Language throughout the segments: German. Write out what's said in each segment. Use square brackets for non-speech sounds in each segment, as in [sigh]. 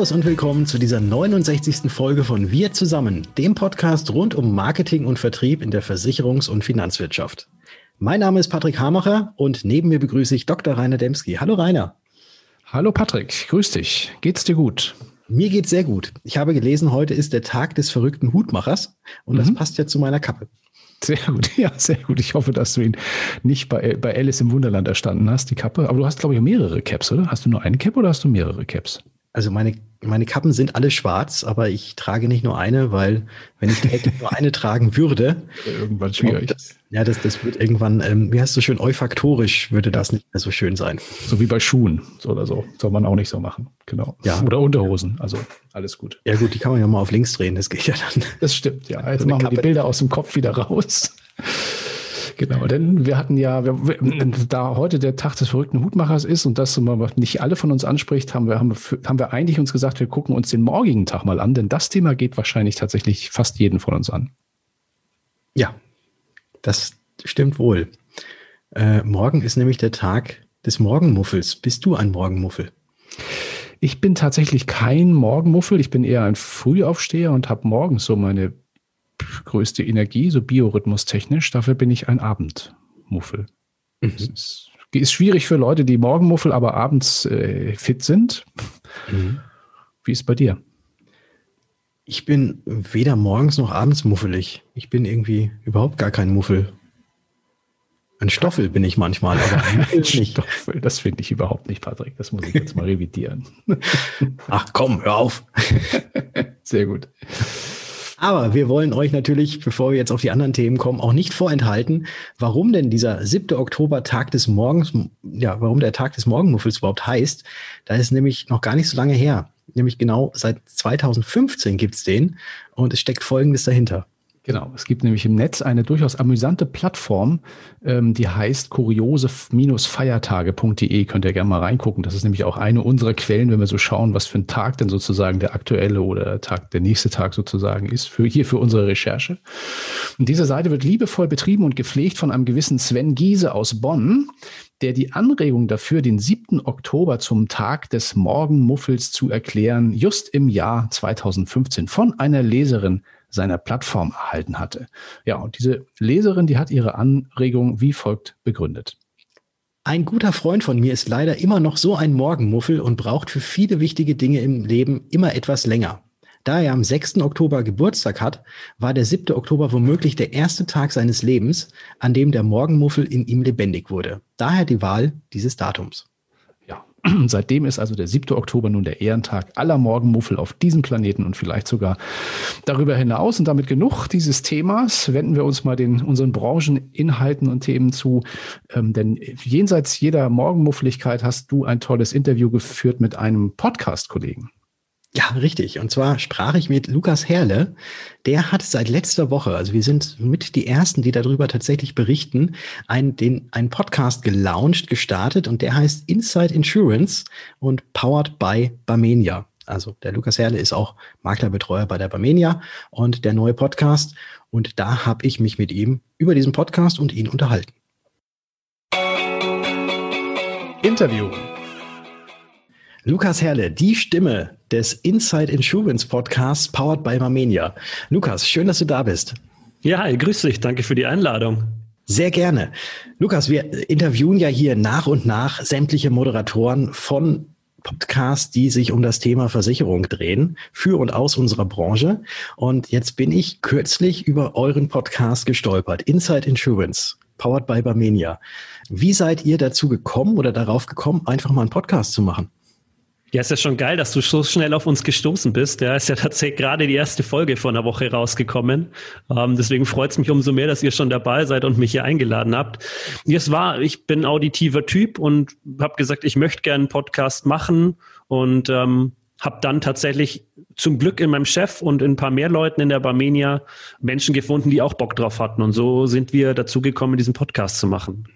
Servus und willkommen zu dieser 69. Folge von Wir zusammen, dem Podcast rund um Marketing und Vertrieb in der Versicherungs- und Finanzwirtschaft. Mein Name ist Patrick Hamacher und neben mir begrüße ich Dr. Rainer Demski. Hallo Rainer. Hallo Patrick, grüß dich. Geht's dir gut? Mir geht's sehr gut. Ich habe gelesen, heute ist der Tag des verrückten Hutmachers und mhm. das passt ja zu meiner Kappe. Sehr gut, [laughs] ja, sehr gut. Ich hoffe, dass du ihn nicht bei, bei Alice im Wunderland erstanden hast, die Kappe. Aber du hast, glaube ich, mehrere Caps, oder? Hast du nur eine Cap oder hast du mehrere Caps? Also meine, meine Kappen sind alle schwarz, aber ich trage nicht nur eine, weil wenn ich täglich nur eine tragen würde, [laughs] irgendwann schwierig. Das, ja, das, das wird irgendwann, ähm, wie heißt es so schön, olfaktorisch würde das nicht mehr so schön sein. So wie bei Schuhen so oder so. Soll man auch nicht so machen. Genau. Ja. Oder Unterhosen. Also alles gut. Ja gut, die kann man ja mal auf links drehen, das geht ja dann. Das stimmt, ja. Jetzt so machen wir die Bilder aus dem Kopf wieder raus. Genau, denn wir hatten ja, wir, da heute der Tag des verrückten Hutmachers ist und das nicht alle von uns anspricht, haben wir, haben, wir, haben wir eigentlich uns gesagt, wir gucken uns den morgigen Tag mal an, denn das Thema geht wahrscheinlich tatsächlich fast jeden von uns an. Ja, das stimmt wohl. Äh, morgen ist nämlich der Tag des Morgenmuffels. Bist du ein Morgenmuffel? Ich bin tatsächlich kein Morgenmuffel. Ich bin eher ein Frühaufsteher und habe morgens so meine größte Energie, so biorhythmustechnisch. Dafür bin ich ein Abendmuffel. Mhm. Ist, ist, schwierig für Leute, die Morgenmuffel, aber abends äh, fit sind. Mhm. Wie ist bei dir? Ich bin weder morgens noch abends muffelig. Ich bin irgendwie überhaupt gar kein Muffel. Ein Stoffel bin ich manchmal, aber [laughs] ein Stoffel, das finde ich überhaupt nicht, Patrick. Das muss ich jetzt mal revidieren. Ach komm, hör auf. [laughs] Sehr gut. Aber wir wollen euch natürlich, bevor wir jetzt auf die anderen Themen kommen, auch nicht vorenthalten, warum denn dieser 7. Oktober Tag des Morgens, ja, warum der Tag des Morgenmuffels überhaupt heißt. Da ist nämlich noch gar nicht so lange her. Nämlich genau seit 2015 gibt's den und es steckt Folgendes dahinter. Genau, es gibt nämlich im Netz eine durchaus amüsante Plattform, ähm, die heißt kuriose-feiertage.de. Könnt ihr gerne mal reingucken. Das ist nämlich auch eine unserer Quellen, wenn wir so schauen, was für ein Tag denn sozusagen der aktuelle oder der Tag, der nächste Tag sozusagen ist, für hier für unsere Recherche. Und diese Seite wird liebevoll betrieben und gepflegt von einem gewissen Sven Giese aus Bonn, der die Anregung dafür, den 7. Oktober zum Tag des Morgenmuffels zu erklären, just im Jahr 2015 von einer Leserin seiner Plattform erhalten hatte. Ja, und diese Leserin, die hat ihre Anregung wie folgt begründet. Ein guter Freund von mir ist leider immer noch so ein Morgenmuffel und braucht für viele wichtige Dinge im Leben immer etwas länger. Da er am 6. Oktober Geburtstag hat, war der 7. Oktober womöglich der erste Tag seines Lebens, an dem der Morgenmuffel in ihm lebendig wurde. Daher die Wahl dieses Datums. [clears throat] Seitdem ist also der 7. Oktober nun der Ehrentag aller Morgenmuffel auf diesem Planeten und vielleicht sogar darüber hinaus. Und damit genug dieses Themas. Wenden wir uns mal den, unseren Brancheninhalten und Themen zu. Ähm, denn jenseits jeder Morgenmuffeligkeit hast du ein tolles Interview geführt mit einem Podcast-Kollegen. Ja, richtig. Und zwar sprach ich mit Lukas Herle. Der hat seit letzter Woche, also wir sind mit die ersten, die darüber tatsächlich berichten, einen, den, einen Podcast gelauncht, gestartet und der heißt Inside Insurance und powered by Barmenia. Also der Lukas Herle ist auch Maklerbetreuer bei der Barmenia und der neue Podcast. Und da habe ich mich mit ihm über diesen Podcast und ihn unterhalten. Interview. Lukas Herle, die Stimme des Inside Insurance Podcasts powered by Marmenia. Lukas, schön, dass du da bist. Ja, hi, grüß dich. Danke für die Einladung. Sehr gerne. Lukas, wir interviewen ja hier nach und nach sämtliche Moderatoren von Podcasts, die sich um das Thema Versicherung drehen, für und aus unserer Branche. Und jetzt bin ich kürzlich über euren Podcast gestolpert, Inside Insurance, powered by Barmenia. Wie seid ihr dazu gekommen oder darauf gekommen, einfach mal einen Podcast zu machen? Ja, ist ja schon geil, dass du so schnell auf uns gestoßen bist. Ja, ist ja tatsächlich gerade die erste Folge vor einer Woche rausgekommen. Ähm, deswegen freut es mich umso mehr, dass ihr schon dabei seid und mich hier eingeladen habt. Es war, ich bin auditiver Typ und habe gesagt, ich möchte gerne einen Podcast machen und ähm, habe dann tatsächlich zum Glück in meinem Chef und in ein paar mehr Leuten in der Barmenia Menschen gefunden, die auch Bock drauf hatten. Und so sind wir dazu gekommen, diesen Podcast zu machen.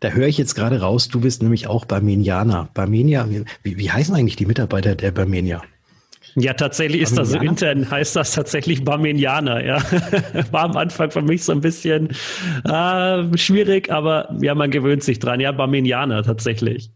Da höre ich jetzt gerade raus, du bist nämlich auch Barmenianer. Barmenia, wie, wie heißen eigentlich die Mitarbeiter der Barmenia? Ja, tatsächlich ist das intern, heißt das tatsächlich Barmenianer, ja. [laughs] War am Anfang für mich so ein bisschen äh, schwierig, aber ja, man gewöhnt sich dran. Ja, Barmenianer tatsächlich.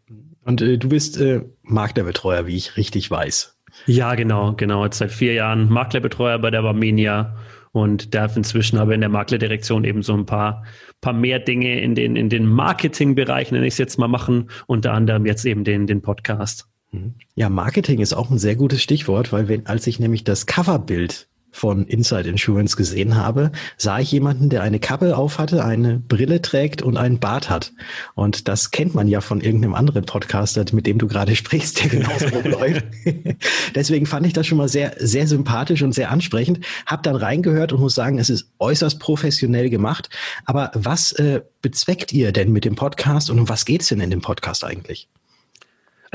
Und äh, du bist äh, Maklerbetreuer, wie ich richtig weiß. Ja, genau, genau. Jetzt seit vier Jahren Maklerbetreuer bei der Barmenia und darf inzwischen aber in der Maklerdirektion eben so ein paar, paar mehr Dinge in den, in den Marketingbereich, nenne ich es jetzt mal, machen. Unter anderem jetzt eben den, den Podcast. Mhm. Ja, Marketing ist auch ein sehr gutes Stichwort, weil wenn, als ich nämlich das Coverbild von Inside Insurance gesehen habe, sah ich jemanden, der eine Kappe auf hatte, eine Brille trägt und einen Bart hat. Und das kennt man ja von irgendeinem anderen Podcaster, mit dem du gerade [laughs] sprichst, der genauso rumläuft. [laughs] Deswegen fand ich das schon mal sehr, sehr sympathisch und sehr ansprechend. Hab dann reingehört und muss sagen, es ist äußerst professionell gemacht. Aber was äh, bezweckt ihr denn mit dem Podcast und um was geht's denn in dem Podcast eigentlich?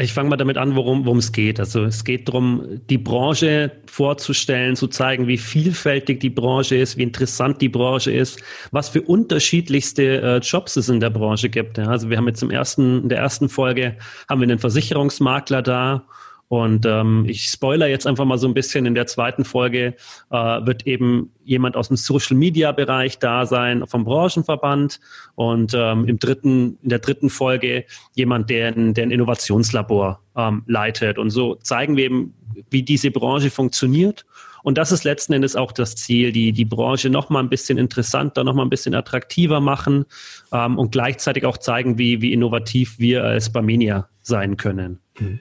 Ich fange mal damit an, worum, es geht. Also es geht darum, die Branche vorzustellen, zu zeigen, wie vielfältig die Branche ist, wie interessant die Branche ist, was für unterschiedlichste äh, Jobs es in der Branche gibt. Ja, also wir haben jetzt im ersten, in der ersten Folge haben wir einen Versicherungsmakler da und ähm, ich spoiler jetzt einfach mal so ein bisschen. In der zweiten Folge äh, wird eben jemand aus dem Social Media Bereich da sein vom Branchenverband und ähm, im dritten, in der dritten Folge jemand, der der ein Innovationslabor ähm, leitet. Und so zeigen wir eben, wie diese Branche funktioniert. Und das ist letzten Endes auch das Ziel, die, die Branche noch mal ein bisschen interessanter, noch mal ein bisschen attraktiver machen ähm, und gleichzeitig auch zeigen, wie, wie innovativ wir als Barmenia sein können. Mhm.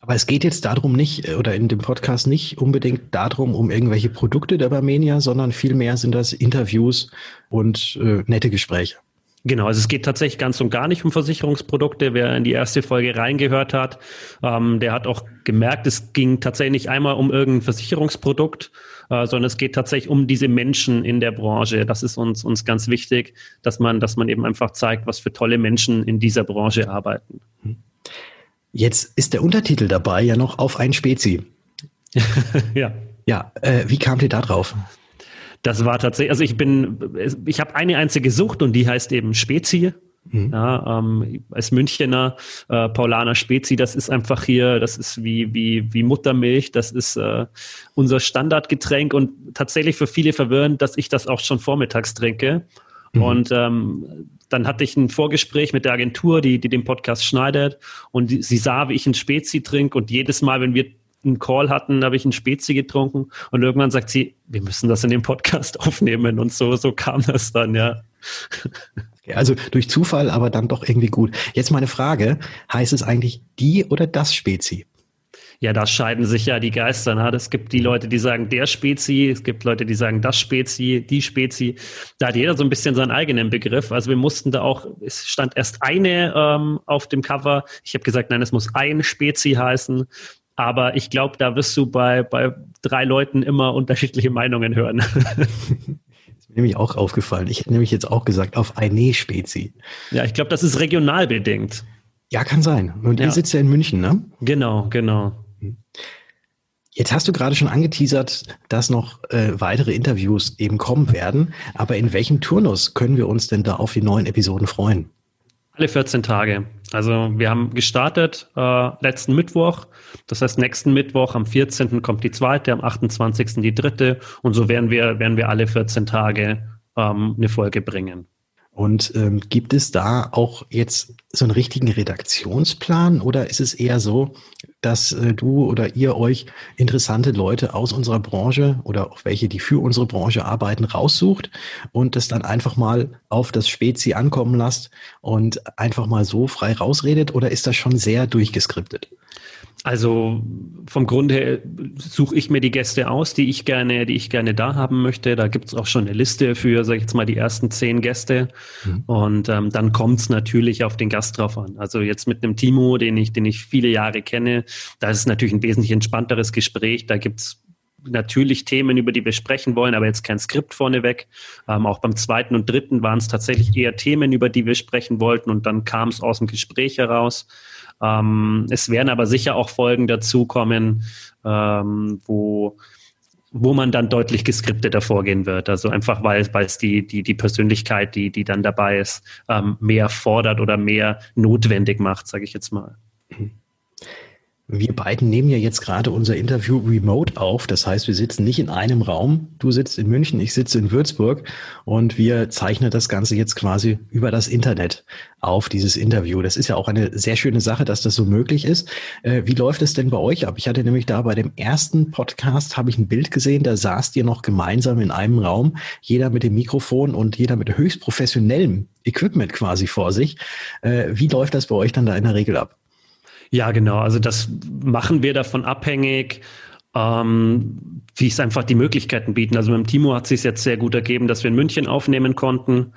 Aber es geht jetzt darum nicht, äh, oder in dem Podcast nicht unbedingt darum, um irgendwelche Produkte der Barmenia, sondern vielmehr sind das Interviews und äh, nette Gespräche. Genau, also es geht tatsächlich ganz und gar nicht um Versicherungsprodukte. Wer in die erste Folge reingehört hat, ähm, der hat auch gemerkt, es ging tatsächlich nicht einmal um irgendein Versicherungsprodukt, äh, sondern es geht tatsächlich um diese Menschen in der Branche. Das ist uns, uns ganz wichtig, dass man, dass man eben einfach zeigt, was für tolle Menschen in dieser Branche arbeiten. Hm. Jetzt ist der Untertitel dabei ja noch auf ein Spezi. [laughs] ja. Ja, äh, wie kamt ihr da drauf? Das war tatsächlich, also ich bin, ich habe eine einzige Sucht und die heißt eben Spezi. Mhm. Ja, ähm, als Münchener äh, Paulaner Spezi, das ist einfach hier, das ist wie, wie, wie Muttermilch, das ist äh, unser Standardgetränk und tatsächlich für viele verwirrend, dass ich das auch schon vormittags trinke. Mhm. Und ähm, dann hatte ich ein Vorgespräch mit der Agentur, die, die den Podcast schneidet und die, sie sah, wie ich ein Spezi trinke und jedes Mal, wenn wir einen Call hatten, habe ich ein Spezi getrunken und irgendwann sagt sie, wir müssen das in dem Podcast [laughs] aufnehmen und so, so kam das dann, ja. Also durch Zufall, aber dann doch irgendwie gut. Jetzt meine Frage, heißt es eigentlich die oder das Spezi? Ja, da scheiden sich ja die Geister. Ne? Es gibt die Leute, die sagen der Spezi, es gibt Leute, die sagen das Spezi, die Spezi. Da hat jeder so ein bisschen seinen eigenen Begriff. Also wir mussten da auch, es stand erst eine ähm, auf dem Cover. Ich habe gesagt, nein, es muss ein Spezi heißen. Aber ich glaube, da wirst du bei, bei drei Leuten immer unterschiedliche Meinungen hören. [laughs] ist mir nämlich auch aufgefallen. Ich hätte nämlich jetzt auch gesagt, auf eine Spezi. Ja, ich glaube, das ist regional bedingt. Ja, kann sein. Und ja. ihr sitzt ja in München, ne? Genau, genau. Jetzt hast du gerade schon angeteasert, dass noch äh, weitere Interviews eben kommen werden. Aber in welchem Turnus können wir uns denn da auf die neuen Episoden freuen? Alle 14 Tage. Also wir haben gestartet äh, letzten Mittwoch. Das heißt, nächsten Mittwoch am 14. kommt die zweite, am 28. die dritte. Und so werden wir, werden wir alle 14 Tage ähm, eine Folge bringen. Und ähm, gibt es da auch jetzt so einen richtigen Redaktionsplan oder ist es eher so, dass äh, du oder ihr euch interessante Leute aus unserer Branche oder auch welche, die für unsere Branche arbeiten, raussucht und das dann einfach mal auf das Spezi ankommen lasst und einfach mal so frei rausredet oder ist das schon sehr durchgeskriptet? Also vom Grund her suche ich mir die Gäste aus, die ich gerne, die ich gerne da haben möchte. Da gibt's auch schon eine Liste für, sage ich jetzt mal, die ersten zehn Gäste. Mhm. Und ähm, dann kommt's natürlich auf den Gast drauf an. Also jetzt mit einem Timo, den ich, den ich viele Jahre kenne, da ist es natürlich ein wesentlich entspannteres Gespräch. Da gibt's natürlich Themen, über die wir sprechen wollen, aber jetzt kein Skript vorneweg. Ähm, auch beim zweiten und dritten waren es tatsächlich eher Themen, über die wir sprechen wollten und dann kam es aus dem Gespräch heraus. Ähm, es werden aber sicher auch Folgen dazukommen, ähm, wo wo man dann deutlich geskripteter vorgehen wird. Also einfach, weil, es die, die, die Persönlichkeit, die, die dann dabei ist, ähm, mehr fordert oder mehr notwendig macht, sage ich jetzt mal. Wir beiden nehmen ja jetzt gerade unser Interview remote auf. Das heißt, wir sitzen nicht in einem Raum. Du sitzt in München, ich sitze in Würzburg und wir zeichnen das Ganze jetzt quasi über das Internet auf, dieses Interview. Das ist ja auch eine sehr schöne Sache, dass das so möglich ist. Äh, wie läuft es denn bei euch ab? Ich hatte nämlich da bei dem ersten Podcast, habe ich ein Bild gesehen, da saßt ihr noch gemeinsam in einem Raum, jeder mit dem Mikrofon und jeder mit höchst professionellem Equipment quasi vor sich. Äh, wie läuft das bei euch dann da in der Regel ab? Ja, genau. Also das machen wir davon abhängig, ähm, wie es einfach die Möglichkeiten bieten. Also mit dem Timo hat es sich jetzt sehr gut ergeben, dass wir in München aufnehmen konnten.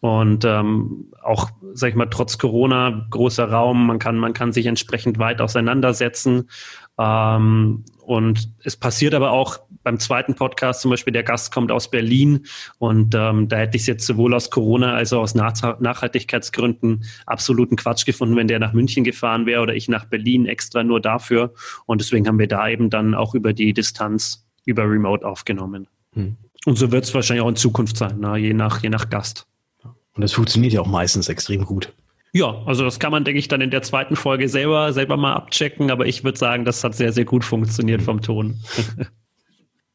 Und ähm, auch, sag ich mal, trotz Corona, großer Raum, man kann, man kann sich entsprechend weit auseinandersetzen. Ähm, und es passiert aber auch beim zweiten Podcast zum Beispiel, der Gast kommt aus Berlin und ähm, da hätte ich es jetzt sowohl aus Corona als auch aus Nach Nachhaltigkeitsgründen absoluten Quatsch gefunden, wenn der nach München gefahren wäre oder ich nach Berlin extra nur dafür. Und deswegen haben wir da eben dann auch über die Distanz über Remote aufgenommen. Hm. Und so wird es wahrscheinlich auch in Zukunft sein, na, je, nach, je nach Gast. Und das funktioniert ja auch meistens extrem gut. Ja, also das kann man, denke ich, dann in der zweiten Folge selber, selber mal abchecken, aber ich würde sagen, das hat sehr, sehr gut funktioniert vom Ton. [laughs]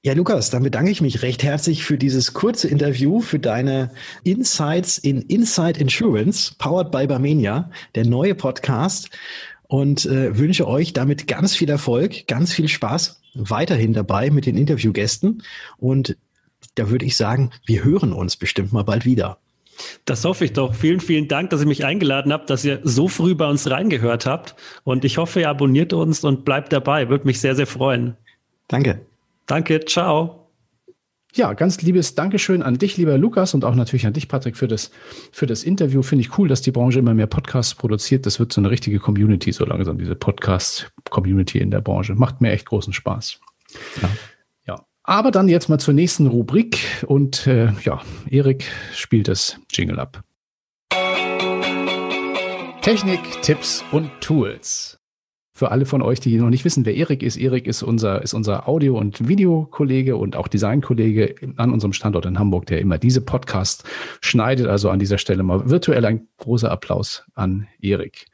Ja, Lukas, dann bedanke ich mich recht herzlich für dieses kurze Interview, für deine Insights in Inside Insurance, powered by Barmenia, der neue Podcast und äh, wünsche euch damit ganz viel Erfolg, ganz viel Spaß weiterhin dabei mit den Interviewgästen und da würde ich sagen, wir hören uns bestimmt mal bald wieder. Das hoffe ich doch. Vielen, vielen Dank, dass ihr mich eingeladen habt, dass ihr so früh bei uns reingehört habt. Und ich hoffe, ihr abonniert uns und bleibt dabei. Würde mich sehr, sehr freuen. Danke. Danke. Ciao. Ja, ganz liebes Dankeschön an dich, lieber Lukas, und auch natürlich an dich, Patrick, für das, für das Interview. Finde ich cool, dass die Branche immer mehr Podcasts produziert. Das wird so eine richtige Community so langsam, diese Podcast-Community in der Branche. Macht mir echt großen Spaß. Ja. Aber dann jetzt mal zur nächsten Rubrik und äh, ja, Erik spielt das Jingle ab. Technik, Tipps und Tools. Für alle von euch, die noch nicht wissen, wer Erik ist, Erik ist unser, ist unser Audio- und Videokollege und auch Designkollege an unserem Standort in Hamburg, der immer diese Podcasts schneidet. Also an dieser Stelle mal virtuell ein großer Applaus an Erik.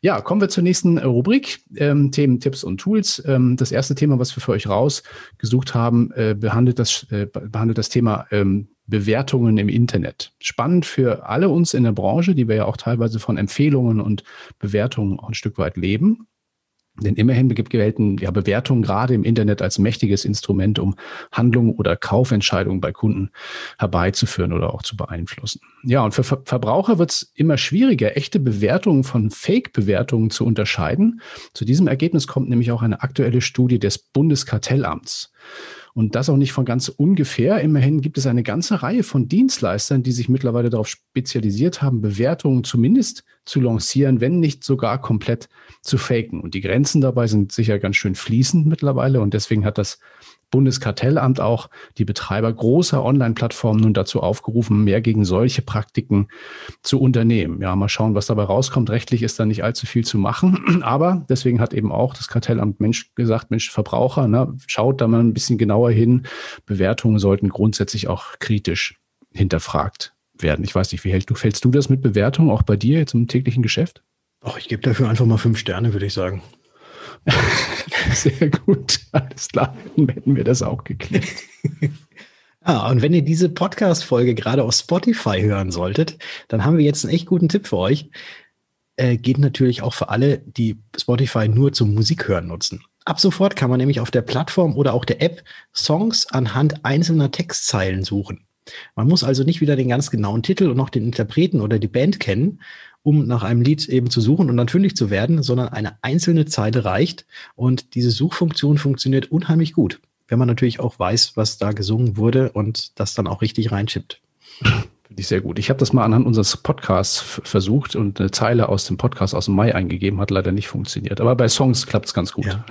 Ja, kommen wir zur nächsten Rubrik, ähm, Themen, Tipps und Tools. Ähm, das erste Thema, was wir für euch rausgesucht haben, äh, behandelt, das, äh, behandelt das Thema ähm, Bewertungen im Internet. Spannend für alle uns in der Branche, die wir ja auch teilweise von Empfehlungen und Bewertungen auch ein Stück weit leben. Denn immerhin gelten ja Bewertungen gerade im Internet als mächtiges Instrument, um Handlungen oder Kaufentscheidungen bei Kunden herbeizuführen oder auch zu beeinflussen. Ja, und für Ver Verbraucher wird es immer schwieriger, echte Bewertungen von Fake-Bewertungen zu unterscheiden. Zu diesem Ergebnis kommt nämlich auch eine aktuelle Studie des Bundeskartellamts. Und das auch nicht von ganz ungefähr. Immerhin gibt es eine ganze Reihe von Dienstleistern, die sich mittlerweile darauf spezialisiert haben, Bewertungen zumindest zu lancieren, wenn nicht sogar komplett zu faken. Und die Grenzen dabei sind sicher ganz schön fließend mittlerweile. Und deswegen hat das Bundeskartellamt auch die Betreiber großer Online-Plattformen nun dazu aufgerufen, mehr gegen solche Praktiken zu unternehmen. Ja, mal schauen, was dabei rauskommt. Rechtlich ist da nicht allzu viel zu machen. [clears throat] Aber deswegen hat eben auch das Kartellamt Mensch gesagt, Mensch, Verbraucher, ne, schaut da mal ein bisschen genauer hin. Bewertungen sollten grundsätzlich auch kritisch hinterfragt werden. Ich weiß nicht, wie hältst du, fällst du das mit Bewertungen auch bei dir jetzt im täglichen Geschäft? Ach, ich gebe dafür einfach mal fünf Sterne, würde ich sagen. [laughs] Sehr gut. Alles klar, dann hätten wir das auch geklärt. [laughs] Ah, und wenn ihr diese Podcast-Folge gerade auf Spotify hören solltet, dann haben wir jetzt einen echt guten Tipp für euch. Äh, geht natürlich auch für alle, die Spotify nur zum Musikhören nutzen. Ab sofort kann man nämlich auf der Plattform oder auch der App Songs anhand einzelner Textzeilen suchen. Man muss also nicht wieder den ganz genauen Titel und noch den Interpreten oder die Band kennen, um nach einem Lied eben zu suchen und dann fündig zu werden, sondern eine einzelne Zeile reicht. Und diese Suchfunktion funktioniert unheimlich gut, wenn man natürlich auch weiß, was da gesungen wurde und das dann auch richtig reinschippt. Finde ich sehr gut. Ich habe das mal anhand unseres Podcasts versucht und eine Zeile aus dem Podcast aus dem Mai eingegeben, hat leider nicht funktioniert. Aber bei Songs klappt es ganz gut. Ja.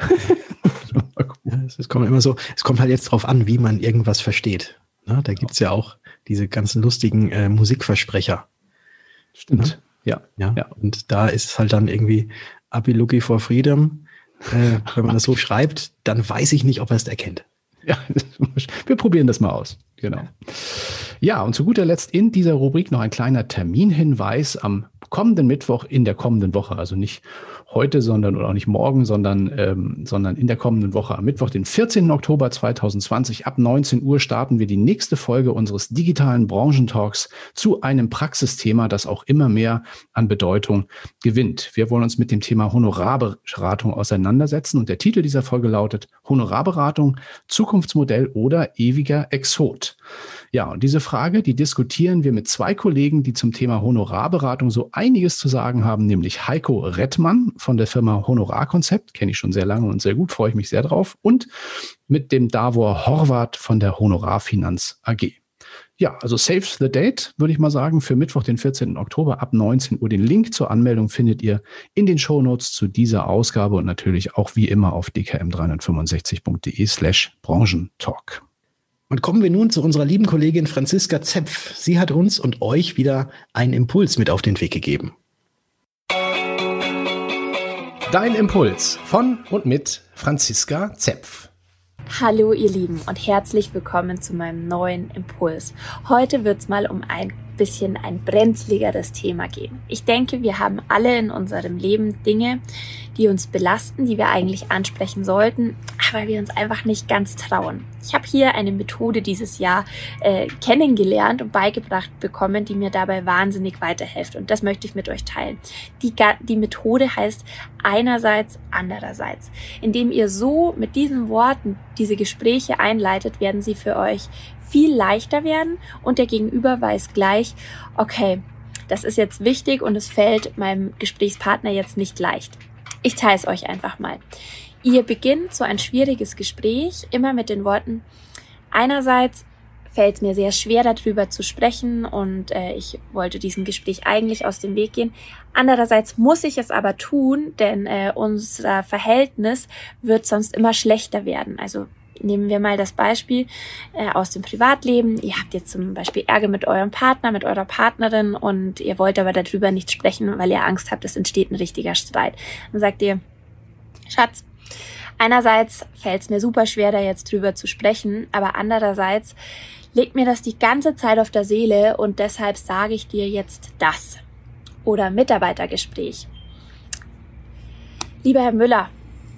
[laughs] ja, es kommt immer so, es kommt halt jetzt drauf an, wie man irgendwas versteht. Na, da gibt's ja auch diese ganzen lustigen äh, Musikversprecher. Stimmt. Ja, ja, ja. Und da ist es halt dann irgendwie Abi for Freedom. Äh, wenn man das so schreibt, dann weiß ich nicht, ob er es erkennt. Ja, [laughs] wir probieren das mal aus. Genau. Ja, und zu guter Letzt in dieser Rubrik noch ein kleiner Terminhinweis am kommenden Mittwoch in der kommenden Woche, also nicht heute, sondern oder auch nicht morgen, sondern, ähm, sondern in der kommenden Woche am Mittwoch, den 14. Oktober 2020 ab 19 Uhr starten wir die nächste Folge unseres digitalen Branchentalks zu einem Praxisthema, das auch immer mehr an Bedeutung gewinnt. Wir wollen uns mit dem Thema Honorarberatung auseinandersetzen und der Titel dieser Folge lautet Honorarberatung, Zukunftsmodell oder ewiger Exot. Ja, und diese Frage, die diskutieren wir mit zwei Kollegen, die zum Thema Honorarberatung so einiges zu sagen haben, nämlich Heiko Rettmann von der Firma Honorarkonzept, kenne ich schon sehr lange und sehr gut, freue ich mich sehr drauf, und mit dem Davor Horvath von der Honorarfinanz AG. Ja, also save the date, würde ich mal sagen, für Mittwoch, den 14. Oktober ab 19 Uhr. Den Link zur Anmeldung findet ihr in den Show Notes zu dieser Ausgabe und natürlich auch wie immer auf dkm365.de slash Branchentalk. Und kommen wir nun zu unserer lieben Kollegin Franziska Zepf. Sie hat uns und euch wieder einen Impuls mit auf den Weg gegeben. Dein Impuls von und mit Franziska Zepf. Hallo ihr Lieben und herzlich willkommen zu meinem neuen Impuls. Heute wird es mal um ein bisschen ein brenzligeres Thema gehen. Ich denke, wir haben alle in unserem Leben Dinge, die uns belasten, die wir eigentlich ansprechen sollten, aber wir uns einfach nicht ganz trauen. Ich habe hier eine Methode dieses Jahr äh, kennengelernt und beigebracht bekommen, die mir dabei wahnsinnig weiterhilft. Und das möchte ich mit euch teilen. Die, die Methode heißt einerseits, andererseits. Indem ihr so mit diesen Worten diese Gespräche einleitet, werden sie für euch viel leichter werden und der Gegenüber weiß gleich, okay, das ist jetzt wichtig und es fällt meinem Gesprächspartner jetzt nicht leicht. Ich teile es euch einfach mal. Ihr beginnt so ein schwieriges Gespräch immer mit den Worten, einerseits fällt es mir sehr schwer darüber zu sprechen und äh, ich wollte diesem Gespräch eigentlich aus dem Weg gehen. Andererseits muss ich es aber tun, denn äh, unser Verhältnis wird sonst immer schlechter werden. Also nehmen wir mal das Beispiel äh, aus dem Privatleben. Ihr habt jetzt zum Beispiel Ärger mit eurem Partner, mit eurer Partnerin und ihr wollt aber darüber nicht sprechen, weil ihr Angst habt, es entsteht ein richtiger Streit. Dann sagt ihr, Schatz, einerseits fällt es mir super schwer, da jetzt drüber zu sprechen, aber andererseits legt mir das die ganze Zeit auf der Seele und deshalb sage ich dir jetzt das. Oder Mitarbeitergespräch. Lieber Herr Müller,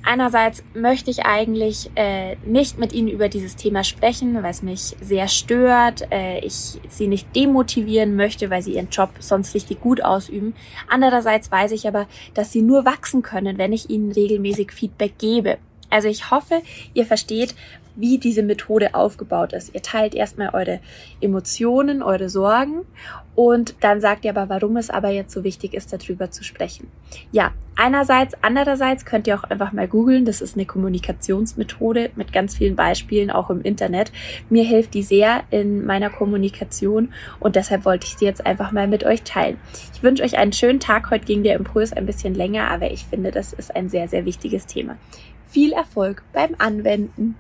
Einerseits möchte ich eigentlich äh, nicht mit Ihnen über dieses Thema sprechen, weil es mich sehr stört. Äh, ich Sie nicht demotivieren möchte, weil Sie Ihren Job sonst richtig gut ausüben. Andererseits weiß ich aber, dass Sie nur wachsen können, wenn ich Ihnen regelmäßig Feedback gebe. Also ich hoffe, ihr versteht, wie diese Methode aufgebaut ist. Ihr teilt erstmal eure Emotionen, eure Sorgen und dann sagt ihr aber, warum es aber jetzt so wichtig ist, darüber zu sprechen. Ja, einerseits, andererseits könnt ihr auch einfach mal googeln. Das ist eine Kommunikationsmethode mit ganz vielen Beispielen, auch im Internet. Mir hilft die sehr in meiner Kommunikation und deshalb wollte ich sie jetzt einfach mal mit euch teilen. Ich wünsche euch einen schönen Tag. Heute ging der Impuls ein bisschen länger, aber ich finde, das ist ein sehr, sehr wichtiges Thema. Viel Erfolg beim Anwenden.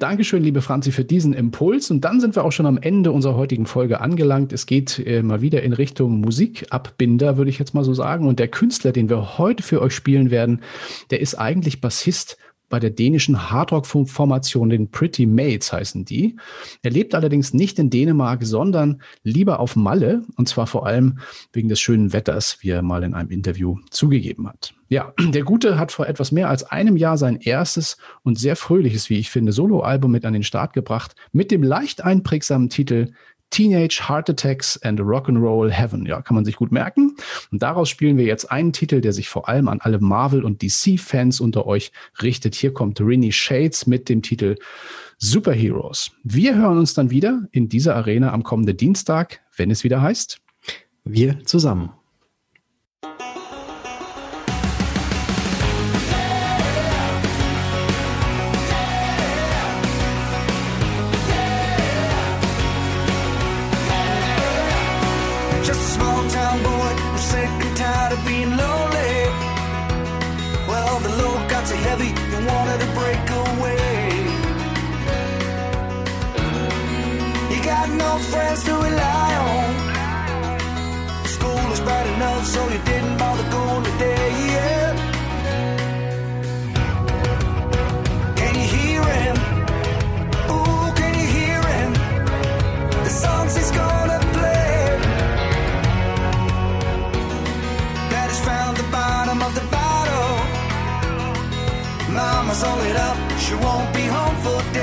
Dankeschön, liebe Franzi, für diesen Impuls. Und dann sind wir auch schon am Ende unserer heutigen Folge angelangt. Es geht äh, mal wieder in Richtung Musikabbinder, würde ich jetzt mal so sagen. Und der Künstler, den wir heute für euch spielen werden, der ist eigentlich Bassist bei der dänischen Hardrock-Formation, den Pretty Maids heißen die. Er lebt allerdings nicht in Dänemark, sondern lieber auf Malle und zwar vor allem wegen des schönen Wetters, wie er mal in einem Interview zugegeben hat. Ja, [clears throat] der Gute hat vor etwas mehr als einem Jahr sein erstes und sehr fröhliches, wie ich finde, Soloalbum mit an den Start gebracht, mit dem leicht einprägsamen Titel Teenage Heart Attacks and Rock'n'Roll Heaven. Ja, kann man sich gut merken. Und daraus spielen wir jetzt einen Titel, der sich vor allem an alle Marvel- und DC-Fans unter euch richtet. Hier kommt Rini Shades mit dem Titel Superheroes. Wir hören uns dann wieder in dieser Arena am kommenden Dienstag, wenn es wieder heißt. Wir zusammen. so you didn't bother going today. Yeah. Can you hear him? Ooh, can you hear him? The songs he's gonna play. That is found the bottom of the bottle. Mama's all lit up, she won't be home for.